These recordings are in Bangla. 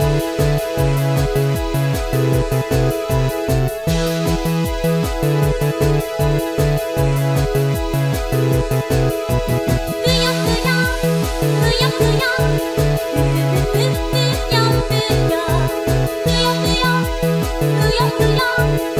Thank you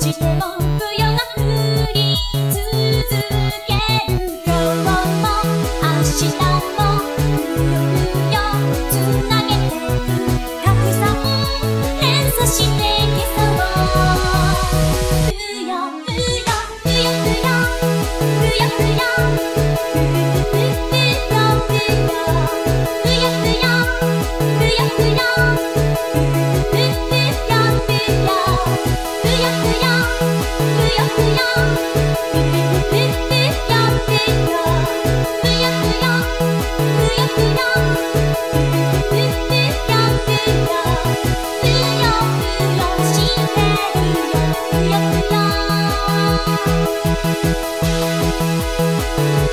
寂寞。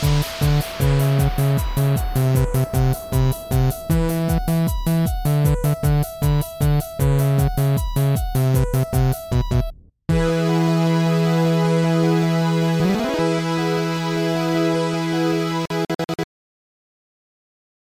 Thank